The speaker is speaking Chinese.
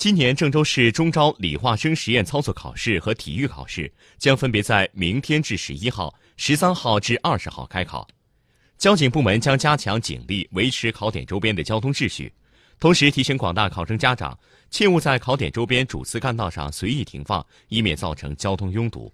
今年郑州市中招理化生实验操作考试和体育考试将分别在明天至十一号十三号至二十号开考。交警部门将加强警力维持考点周边的交通秩序。同时提醒广大考生家长切勿在考点周边主次干道上随意停放以免造成交通拥堵。